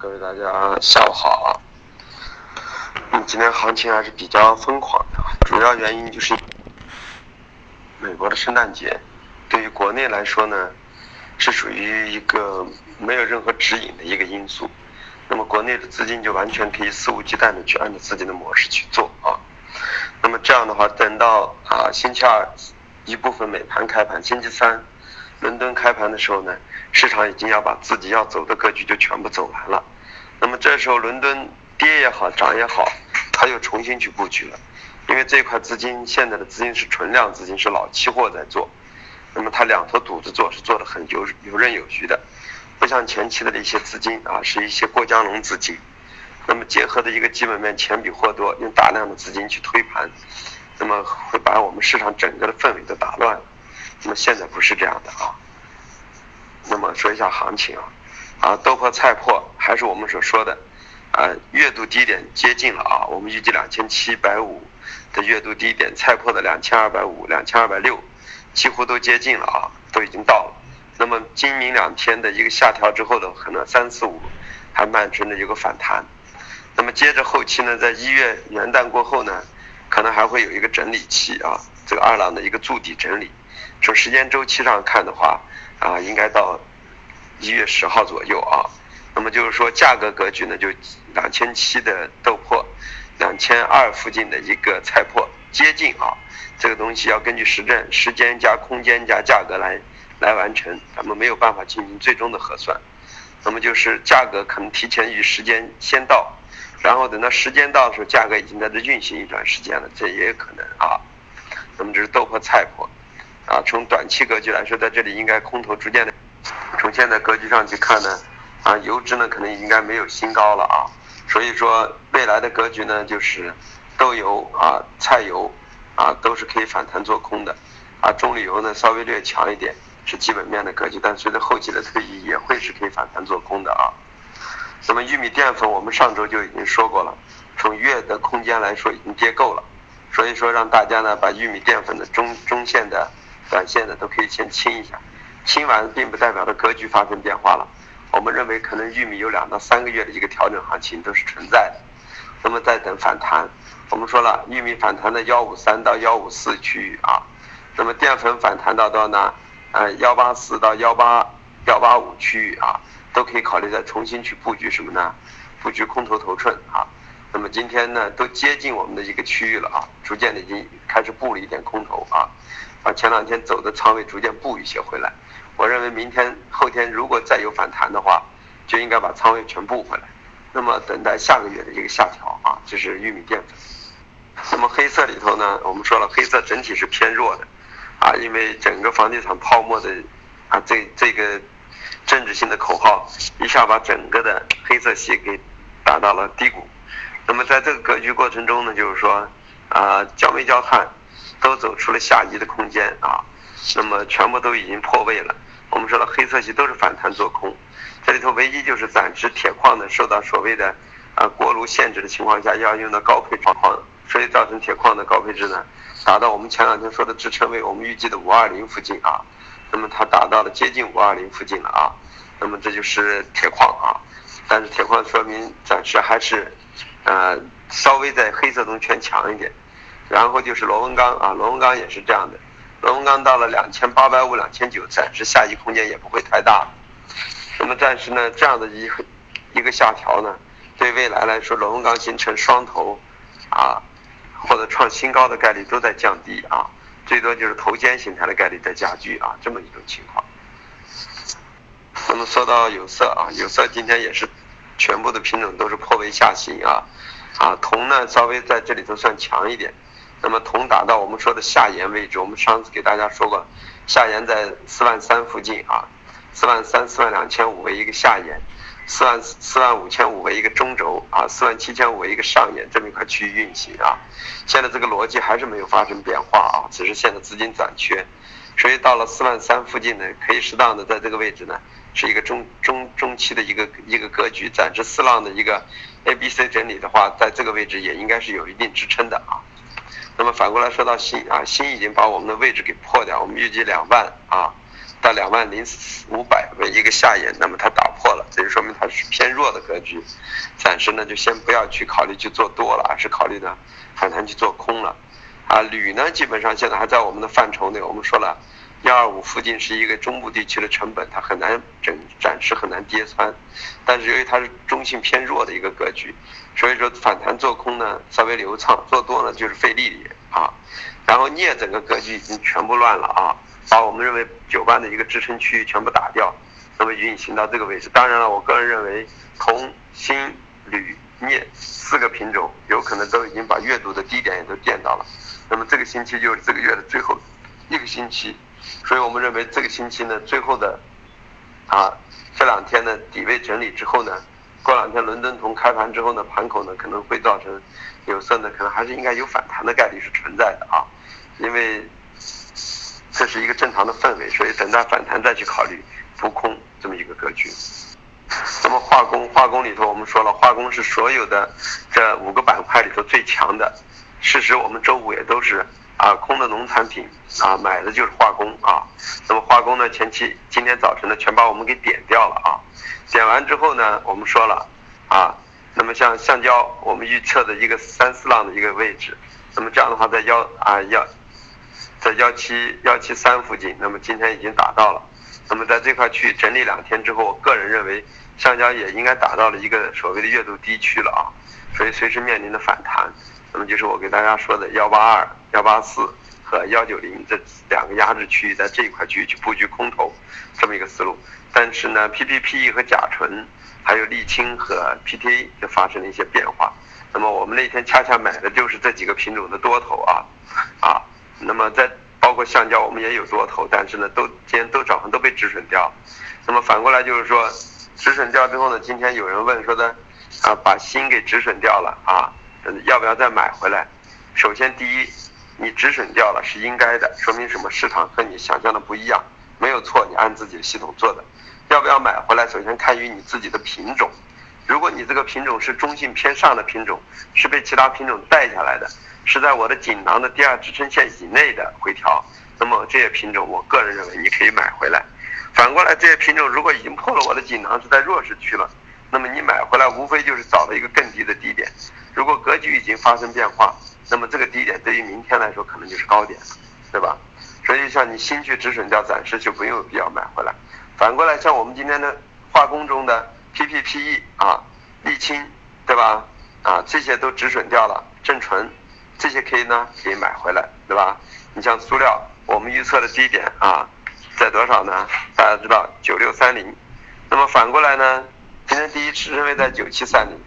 各位大家下午好啊。嗯，今天行情还是比较疯狂的，主要原因就是美国的圣诞节，对于国内来说呢，是属于一个没有任何指引的一个因素。那么国内的资金就完全可以肆无忌惮的去按照自己的模式去做啊。那么这样的话，等到啊星期二一部分美盘开盘，星期三伦敦开盘的时候呢？市场已经要把自己要走的格局就全部走完了，那么这时候伦敦跌也好涨也好，它又重新去布局了，因为这块资金现在的资金是存量资金，是老期货在做，那么它两头堵着做是做的很游游刃有余的，不像前期的一些资金啊，是一些过江龙资金，那么结合的一个基本面钱比货多，用大量的资金去推盘，那么会把我们市场整个的氛围都打乱了，那么现在不是这样的啊。那么说一下行情啊，啊豆粕菜粕还是我们所说的，啊月度低点接近了啊，我们预计两千七百五的月度低点，菜粕的两千二百五、两千二百六，几乎都接近了啊，都已经到了。那么今明两天的一个下调之后的可能三四五还慢存的一个反弹，那么接着后期呢，在一月元旦过后呢，可能还会有一个整理期啊，这个二浪的一个筑底整理，从时间周期上看的话。啊，应该到一月十号左右啊。那么就是说，价格格局呢，就两千七的豆粕，两千二附近的一个菜粕接近啊。这个东西要根据实证、时间加空间加价格来来完成，咱们没有办法进行最终的核算。那么就是价格可能提前于时间先到，然后等到时间到的时候，价格已经在这运行一段时间了，这也有可能啊。那么这是豆粕、菜粕。啊，从短期格局来说，在这里应该空头逐渐的。从现在格局上去看呢，啊，油脂呢可能应该没有新高了啊，所以说未来的格局呢就是豆油啊、菜油啊都是可以反弹做空的，啊，棕榈油呢稍微略强一点是基本面的格局，但随着后期的推移也会是可以反弹做空的啊。那么玉米淀粉我们上周就已经说过了，从月的空间来说已经跌够了，所以说让大家呢把玉米淀粉的中中线的。短线的都可以先清一下，清完并不代表着格局发生变化了。我们认为可能玉米有两到三个月的一个调整行情都是存在的，那么再等反弹。我们说了，玉米反弹的幺五三到幺五四区域啊，那么淀粉反弹到多呢？呃，幺八四到幺八幺八五区域啊，都可以考虑再重新去布局什么呢？布局空头头寸啊。那么今天呢，都接近我们的一个区域了啊，逐渐的已经开始布了一点空头啊。把前两天走的仓位逐渐布一些回来，我认为明天后天如果再有反弹的话，就应该把仓位全布回来。那么等待下个月的一个下调啊，就是玉米淀粉。那么黑色里头呢，我们说了，黑色整体是偏弱的，啊，因为整个房地产泡沫的啊这这个政治性的口号，一下把整个的黑色系给打到了低谷。那么在这个格局过程中呢，就是说啊，焦煤焦炭。都走出了下移的空间啊，那么全部都已经破位了。我们说了，黑色系都是反弹做空，这里头唯一就是暂时铁矿呢受到所谓的啊锅炉限制的情况下，要用到高配置矿，所以造成铁矿的高配置呢达到我们前两天说的支撑位，我们预计的五二零附近啊，那么它达到了接近五二零附近了啊，那么这就是铁矿啊，但是铁矿说明暂时还是呃稍微在黑色中偏强一点。然后就是螺纹钢啊，螺纹钢也是这样的，螺纹钢到了两千八百五、两千九，暂时下移空间也不会太大。那么暂时呢，这样的一一个下调呢，对未来来说，螺纹钢形成双头啊，或者创新高的概率都在降低啊，最多就是头肩形态的概率在加剧啊，这么一种情况。那么说到有色啊，有色今天也是全部的品种都是破位下行啊，啊，铜呢稍微在这里头算强一点。那么铜打到我们说的下沿位置，我们上次给大家说过，下沿在四万三附近啊，四万三、四万两千五为一个下沿，四万四万五千五为一个中轴啊，四万七千五为一个上沿，这么一块区域运行啊。现在这个逻辑还是没有发生变化啊，只是现在资金短缺，所以到了四万三附近呢，可以适当的在这个位置呢，是一个中中中期的一个一个格局，暂时四浪的一个 A、B、C 整理的话，在这个位置也应该是有一定支撑的啊。那么反过来说到锌啊，锌已经把我们的位置给破掉，我们预计两万啊，到两万零五百为一个下沿，那么它打破了，这就说明它是偏弱的格局，暂时呢就先不要去考虑去做多了，而是考虑呢反弹去做空了。啊，铝呢基本上现在还在我们的范畴内，我们说了，幺二五附近是一个中部地区的成本，它很难整暂时很难跌穿，但是由于它是中性偏弱的一个格局，所以说反弹做空呢稍微流畅，做多呢就是费力点啊。然后镍整个格局已经全部乱了啊，把我们认为九万的一个支撑区域全部打掉，那么运行到这个位置。当然了，我个人认为铜、锌、铝、镍四个品种有可能都已经把月度的低点也都见到了。那么这个星期就是这个月的最后一个星期，所以我们认为这个星期呢，最后的啊这两天呢底位整理之后呢，过两天伦敦铜开盘之后呢，盘口呢可能会造成有色呢可能还是应该有反弹的概率是存在的啊，因为这是一个正常的氛围，所以等待反弹再去考虑浮空这么一个格局。那么化工化工里头我们说了，化工是所有的这五个板块里头最强的。事实我们周五也都是啊空的农产品啊买的就是化工啊，那么化工呢前期今天早晨呢全把我们给点掉了啊，点完之后呢我们说了啊，那么像橡胶我们预测的一个三四浪的一个位置，那么这样的话在幺啊幺在幺七幺七三附近，那么今天已经达到了，那么在这块区域整理两天之后，我个人认为橡胶也应该达到了一个所谓的月度低区了啊，所以随时面临的反弹。那么就是我给大家说的幺八二、幺八四和幺九零这两个压制区域，在这一块区域去布局空头，这么一个思路。但是呢，PPPE 和甲醇，还有沥青和 PTA 就发生了一些变化。那么我们那天恰恰买的就是这几个品种的多头啊啊。那么在包括橡胶，我们也有多头，但是呢，都今天都早上都被止损掉。那么反过来就是说，止损掉之后呢，今天有人问说的啊，把锌给止损掉了啊。要不要再买回来？首先，第一，你止损掉了是应该的，说明什么？市场和你想象的不一样，没有错，你按自己的系统做的。要不要买回来？首先看于你自己的品种。如果你这个品种是中性偏上的品种，是被其他品种带下来的，是在我的锦囊的第二支撑线以内的回调，那么这些品种，我个人认为你可以买回来。反过来，这些品种如果已经破了我的锦囊，是在弱势区了，那么你买回来无非就是找了一个更低的低点。如果格局已经发生变化，那么这个低点对于明天来说可能就是高点，对吧？所以像你新去止损掉，暂时就没有必要买回来。反过来，像我们今天的化工中的 PPPE 啊、沥青，对吧？啊，这些都止损掉了，正纯这些可以呢，可以买回来，对吧？你像塑料，我们预测的低点啊，在多少呢？大家知道九六三零，那么反过来呢，今天第一支撑位在九七三零。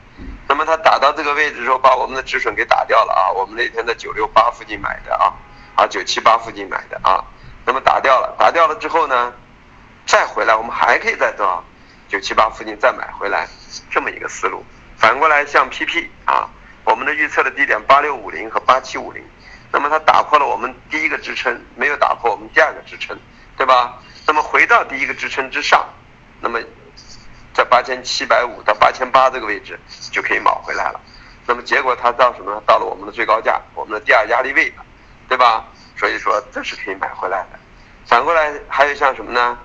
那么它打到这个位置之后，把我们的止损给打掉了啊！我们那天在九六八附近买的啊，啊九七八附近买的啊，那么打掉了，打掉了之后呢，再回来我们还可以在多少？九七八附近再买回来，这么一个思路。反过来像 PP 啊，我们的预测的低点八六五零和八七五零，那么它打破了我们第一个支撑，没有打破我们第二个支撑，对吧？那么回到第一个支撑之上，那么。在八千七百五到八千八这个位置就可以买回来了，那么结果它到什么？到了我们的最高价，我们的第二压力位，对吧？所以说这是可以买回来的。反过来还有像什么呢？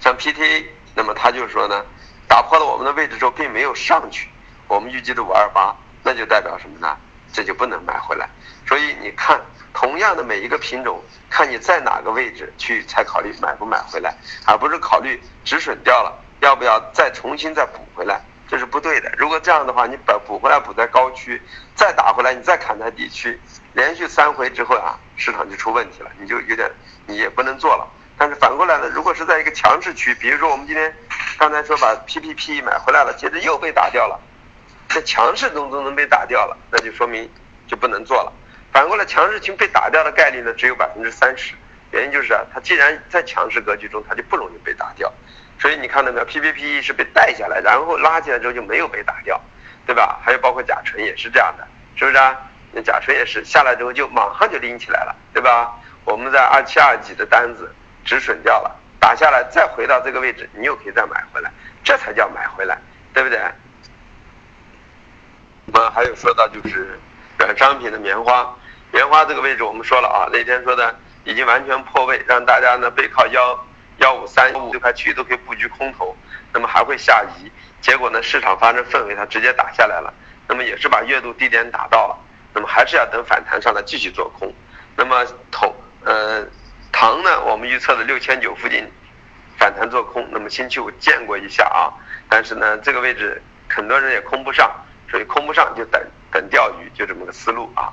像 PTA，那么它就说呢，打破了我们的位置之后并没有上去，我们预计的五二八，那就代表什么呢？这就不能买回来。所以你看，同样的每一个品种。看你在哪个位置去才考虑买不买回来，而不是考虑止损掉了要不要再重新再补回来，这是不对的。如果这样的话，你把补回来补在高区，再打回来你再砍在低区，连续三回之后啊，市场就出问题了，你就有点你也不能做了。但是反过来呢，如果是在一个强势区，比如说我们今天刚才说把 PPP 买回来了，接着又被打掉了，在强势中都能被打掉了，那就说明就不能做了。反过来，强势群被打掉的概率呢只有百分之三十，原因就是啊，它既然在强势格局中，它就不容易被打掉，所以你看到没有？PPP 是被带下来，然后拉起来之后就没有被打掉，对吧？还有包括甲醇也是这样的，是不是啊？那甲醇也是下来之后就马上就拎起来了，对吧？我们在二七二几的单子止损掉了，打下来再回到这个位置，你又可以再买回来，这才叫买回来，对不对？我们还有说到就是软商品的棉花。棉花这个位置我们说了啊，那天说的已经完全破位，让大家呢背靠幺幺五三五这块区域都可以布局空头，那么还会下移，结果呢市场发生氛围，它直接打下来了，那么也是把月度低点打到了，那么还是要等反弹上来继续做空，那么头呃糖呢，我们预测的六千九附近反弹做空，那么星期五见过一下啊，但是呢这个位置很多人也空不上，所以空不上就等等钓鱼，就这么个思路啊。